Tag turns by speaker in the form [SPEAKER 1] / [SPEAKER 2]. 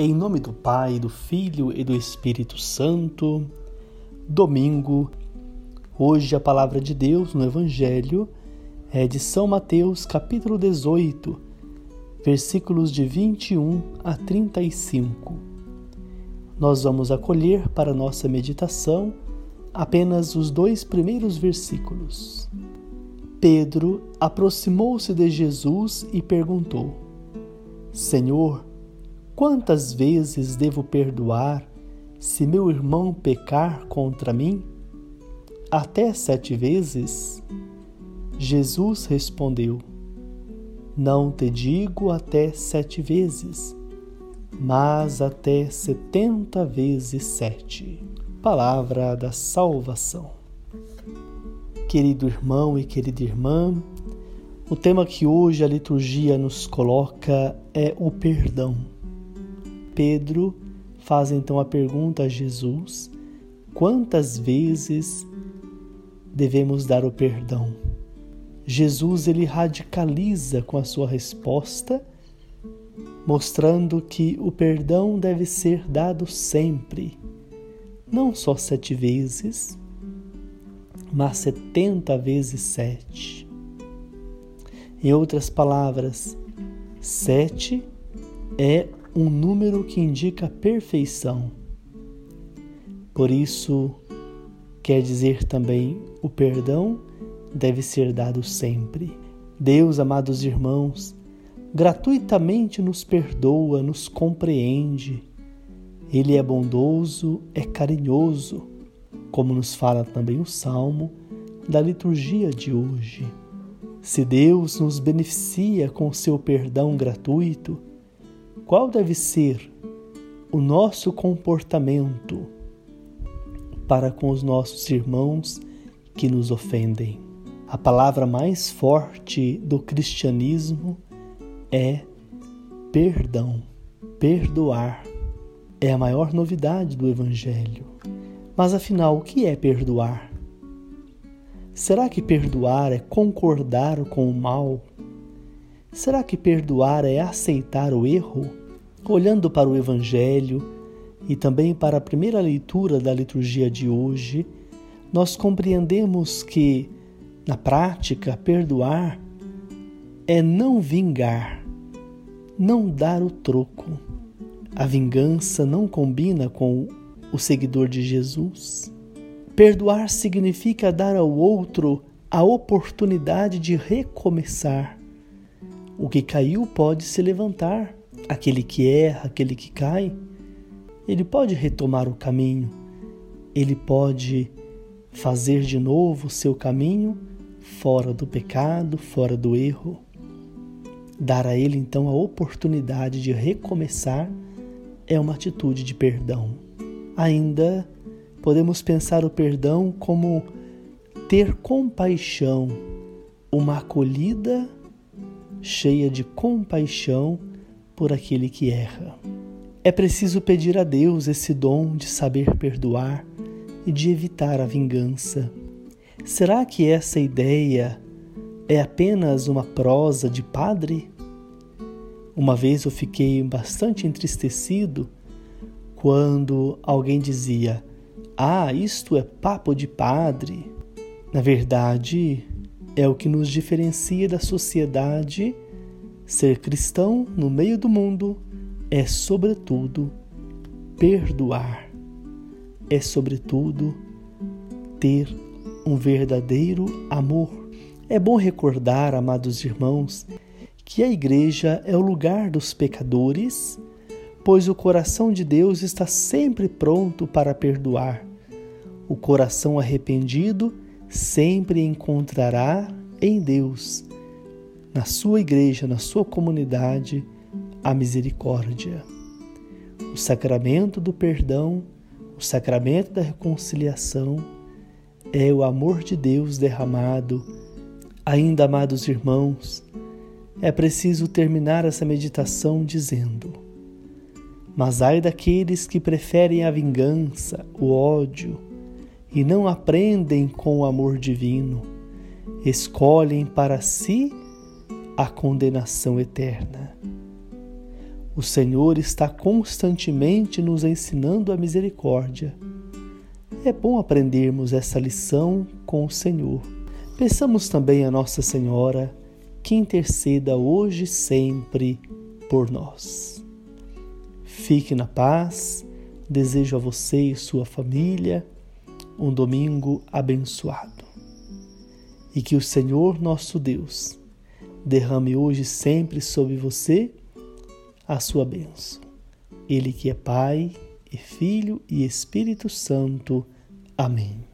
[SPEAKER 1] Em nome do Pai, do Filho e do Espírito Santo, domingo, hoje a palavra de Deus no Evangelho é de São Mateus, capítulo 18, versículos de 21 a 35. Nós vamos acolher para nossa meditação apenas os dois primeiros versículos. Pedro aproximou-se de Jesus e perguntou: Senhor, quantas vezes devo perdoar se meu irmão pecar contra mim? Até sete vezes? Jesus respondeu: Não te digo até sete vezes, mas até setenta vezes sete. Palavra da salvação. Querido irmão e querida irmã, o tema que hoje a liturgia nos coloca é o perdão. Pedro faz então a pergunta a Jesus: quantas vezes devemos dar o perdão? Jesus ele radicaliza com a sua resposta, mostrando que o perdão deve ser dado sempre, não só sete vezes, mas setenta vezes sete. Em outras palavras, sete é um número que indica perfeição. Por isso, quer dizer também o perdão deve ser dado sempre. Deus, amados irmãos, gratuitamente nos perdoa, nos compreende. Ele é bondoso, é carinhoso, como nos fala também o salmo da liturgia de hoje. Se Deus nos beneficia com seu perdão gratuito, qual deve ser o nosso comportamento para com os nossos irmãos que nos ofendem? A palavra mais forte do cristianismo é perdão, perdoar. É a maior novidade do Evangelho. Mas afinal, o que é perdoar? Será que perdoar é concordar com o mal? Será que perdoar é aceitar o erro? Olhando para o Evangelho e também para a primeira leitura da liturgia de hoje, nós compreendemos que, na prática, perdoar é não vingar, não dar o troco. A vingança não combina com o seguidor de Jesus. Perdoar significa dar ao outro a oportunidade de recomeçar. O que caiu pode se levantar. Aquele que erra, aquele que cai, ele pode retomar o caminho. Ele pode fazer de novo o seu caminho fora do pecado, fora do erro. Dar a ele então a oportunidade de recomeçar é uma atitude de perdão. Ainda podemos pensar o perdão como ter compaixão, uma acolhida cheia de compaixão por aquele que erra. É preciso pedir a Deus esse dom de saber perdoar e de evitar a vingança. Será que essa ideia é apenas uma prosa de padre? Uma vez eu fiquei bastante entristecido quando alguém dizia: ah, isto é papo de padre. Na verdade, é o que nos diferencia da sociedade. Ser cristão no meio do mundo é, sobretudo, perdoar. É, sobretudo, ter um verdadeiro amor. É bom recordar, amados irmãos, que a igreja é o lugar dos pecadores, pois o coração de Deus está sempre pronto para perdoar. O coração arrependido sempre encontrará em Deus, na sua igreja, na sua comunidade, a misericórdia. O sacramento do perdão, o sacramento da reconciliação é o amor de Deus derramado. Ainda, amados irmãos, é preciso terminar essa meditação dizendo: Mas ai daqueles que preferem a vingança, o ódio, e não aprendem com o amor divino, escolhem para si a condenação eterna. O Senhor está constantemente nos ensinando a misericórdia. É bom aprendermos essa lição com o Senhor. Peçamos também a Nossa Senhora que interceda hoje e sempre por nós. Fique na paz. Desejo a você e sua família um domingo abençoado. E que o Senhor nosso Deus derrame hoje sempre sobre você a sua bênção. Ele que é Pai, e Filho e Espírito Santo. Amém.